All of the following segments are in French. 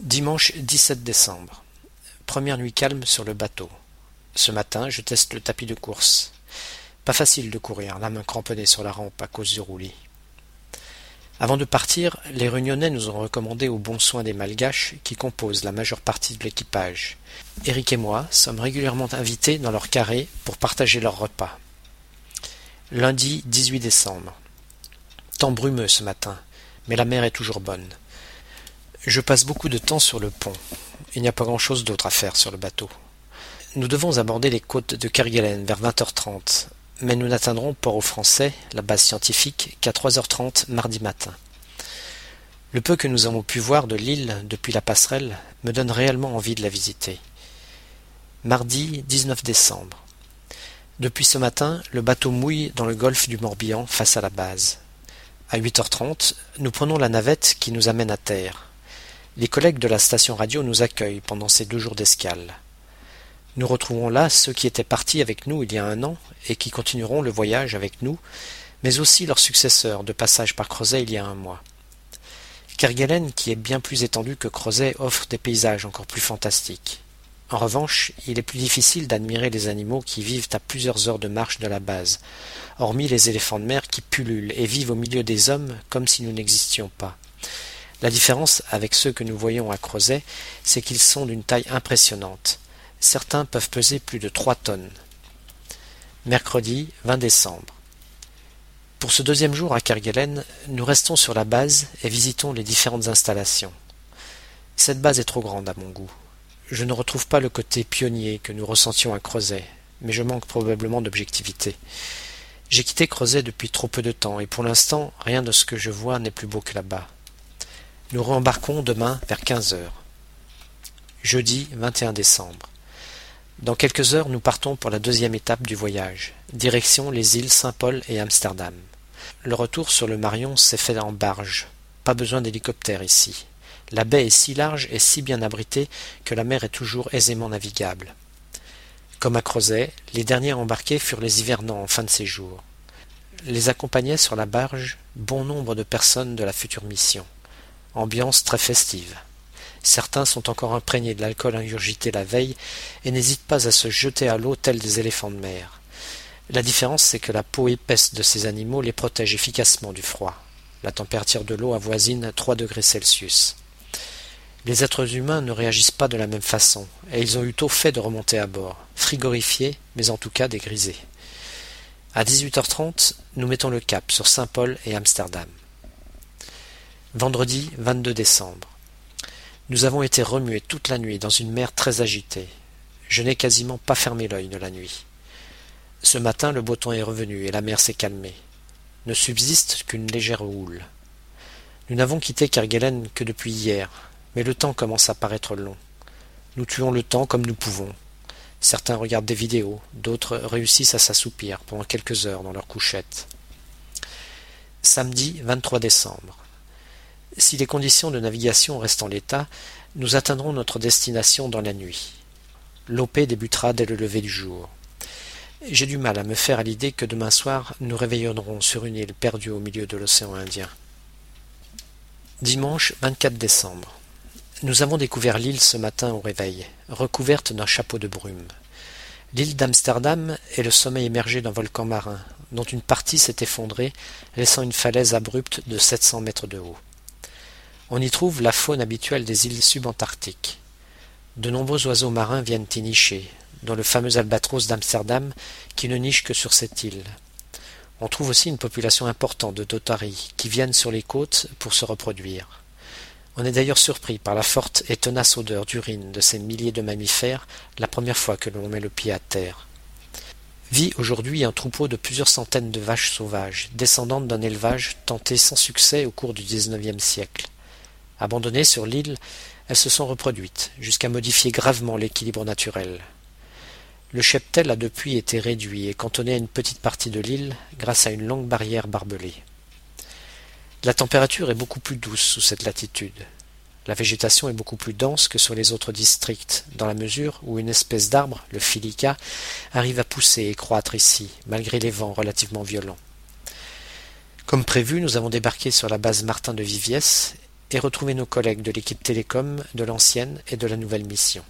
Dimanche 17 décembre. Première nuit calme sur le bateau. Ce matin, je teste le tapis de course. Pas facile de courir, la main cramponnée sur la rampe à cause du roulis. Avant de partir, les Réunionnais nous ont recommandé au bon soin des Malgaches qui composent la majeure partie de l'équipage. Eric et moi sommes régulièrement invités dans leur carré pour partager leurs repas. Lundi 18 décembre. Temps brumeux ce matin, mais la mer est toujours bonne. Je passe beaucoup de temps sur le pont. Il n'y a pas grand-chose d'autre à faire sur le bateau. Nous devons aborder les côtes de Kerguelen vers 20h30, mais nous n'atteindrons Port-au-Français, la base scientifique, qu'à 3h30 mardi matin. Le peu que nous avons pu voir de l'île depuis la passerelle me donne réellement envie de la visiter. Mardi 19 décembre. Depuis ce matin, le bateau mouille dans le golfe du Morbihan face à la base. À 8h30, nous prenons la navette qui nous amène à terre. Les collègues de la station radio nous accueillent pendant ces deux jours d'escale. Nous retrouvons là ceux qui étaient partis avec nous il y a un an et qui continueront le voyage avec nous, mais aussi leurs successeurs de passage par Crozet il y a un mois. Kerguelen, qui est bien plus étendu que Crozet, offre des paysages encore plus fantastiques. En revanche, il est plus difficile d'admirer les animaux qui vivent à plusieurs heures de marche de la base, hormis les éléphants de mer qui pullulent et vivent au milieu des hommes comme si nous n'existions pas. La différence avec ceux que nous voyons à Crozet, c'est qu'ils sont d'une taille impressionnante. Certains peuvent peser plus de trois tonnes. Mercredi 20 décembre. Pour ce deuxième jour à Kerguelen, nous restons sur la base et visitons les différentes installations. Cette base est trop grande à mon goût. Je ne retrouve pas le côté pionnier que nous ressentions à Crozet, mais je manque probablement d'objectivité. J'ai quitté Crozet depuis trop peu de temps, et pour l'instant, rien de ce que je vois n'est plus beau que là-bas. Nous rembarquons demain vers quinze heures. Jeudi 21 décembre. Dans quelques heures, nous partons pour la deuxième étape du voyage, direction les îles Saint-Paul et Amsterdam. Le retour sur le Marion s'est fait en barge. Pas besoin d'hélicoptère ici. La baie est si large et si bien abritée que la mer est toujours aisément navigable. Comme à Crozet, les derniers embarqués furent les hivernants en fin de séjour. Les accompagnaient sur la barge bon nombre de personnes de la future mission. Ambiance très festive. Certains sont encore imprégnés de l'alcool ingurgité la veille et n'hésitent pas à se jeter à l'eau tels des éléphants de mer. La différence, c'est que la peau épaisse de ces animaux les protège efficacement du froid. La température de l'eau avoisine trois degrés Celsius. Les êtres humains ne réagissent pas de la même façon, et ils ont eu tôt fait de remonter à bord, frigorifiés, mais en tout cas dégrisés. À 18h30, nous mettons le cap sur Saint-Paul et Amsterdam. Vendredi 22 décembre. Nous avons été remués toute la nuit dans une mer très agitée. Je n'ai quasiment pas fermé l'œil de la nuit. Ce matin, le beau temps est revenu et la mer s'est calmée. Ne subsiste qu'une légère houle. Nous n'avons quitté Kerguelen que depuis hier, mais le temps commence à paraître long. Nous tuons le temps comme nous pouvons. Certains regardent des vidéos, d'autres réussissent à s'assoupir pendant quelques heures dans leur couchette. Samedi 23 décembre. Si les conditions de navigation restent en l'état, nous atteindrons notre destination dans la nuit. L'OP débutera dès le lever du jour. J'ai du mal à me faire à l'idée que demain soir nous réveillerons sur une île perdue au milieu de l'océan Indien. Dimanche 24 décembre. Nous avons découvert l'île ce matin au réveil, recouverte d'un chapeau de brume. L'île d'Amsterdam est le sommet émergé d'un volcan marin, dont une partie s'est effondrée, laissant une falaise abrupte de sept cents mètres de haut. On y trouve la faune habituelle des îles subantarctiques. De nombreux oiseaux marins viennent y nicher, dont le fameux albatros d'Amsterdam qui ne niche que sur cette île. On trouve aussi une population importante de dotaries qui viennent sur les côtes pour se reproduire. On est d'ailleurs surpris par la forte et tenace odeur d'urine de ces milliers de mammifères la première fois que l'on met le pied à terre. Vit aujourd'hui un troupeau de plusieurs centaines de vaches sauvages, descendantes d'un élevage tenté sans succès au cours du XIXe siècle. Abandonnées sur l'île, elles se sont reproduites, jusqu'à modifier gravement l'équilibre naturel. Le cheptel a depuis été réduit et cantonné à une petite partie de l'île grâce à une longue barrière barbelée. La température est beaucoup plus douce sous cette latitude. La végétation est beaucoup plus dense que sur les autres districts, dans la mesure où une espèce d'arbre, le filica, arrive à pousser et croître ici, malgré les vents relativement violents. Comme prévu, nous avons débarqué sur la base Martin de Viviès et retrouver nos collègues de l'équipe télécom de l'ancienne et de la nouvelle mission.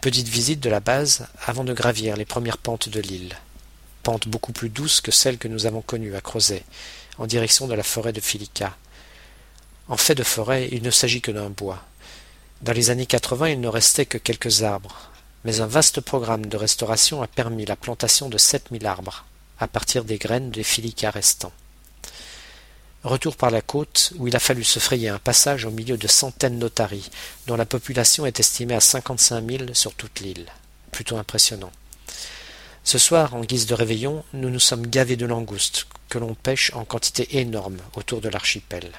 Petite visite de la base avant de gravir les premières pentes de l'île. Pentes beaucoup plus douces que celles que nous avons connues à Crozet, en direction de la forêt de Filica. En fait de forêt, il ne s'agit que d'un bois. Dans les années 80, il ne restait que quelques arbres, mais un vaste programme de restauration a permis la plantation de 7000 arbres, à partir des graines des filicas restants. Retour par la côte, où il a fallu se frayer un passage au milieu de centaines d'otaries, dont la population est estimée à cinquante-cinq mille sur toute l'île. Plutôt impressionnant. Ce soir, en guise de réveillon, nous nous sommes gavés de langoustes, que l'on pêche en quantité énorme autour de l'archipel.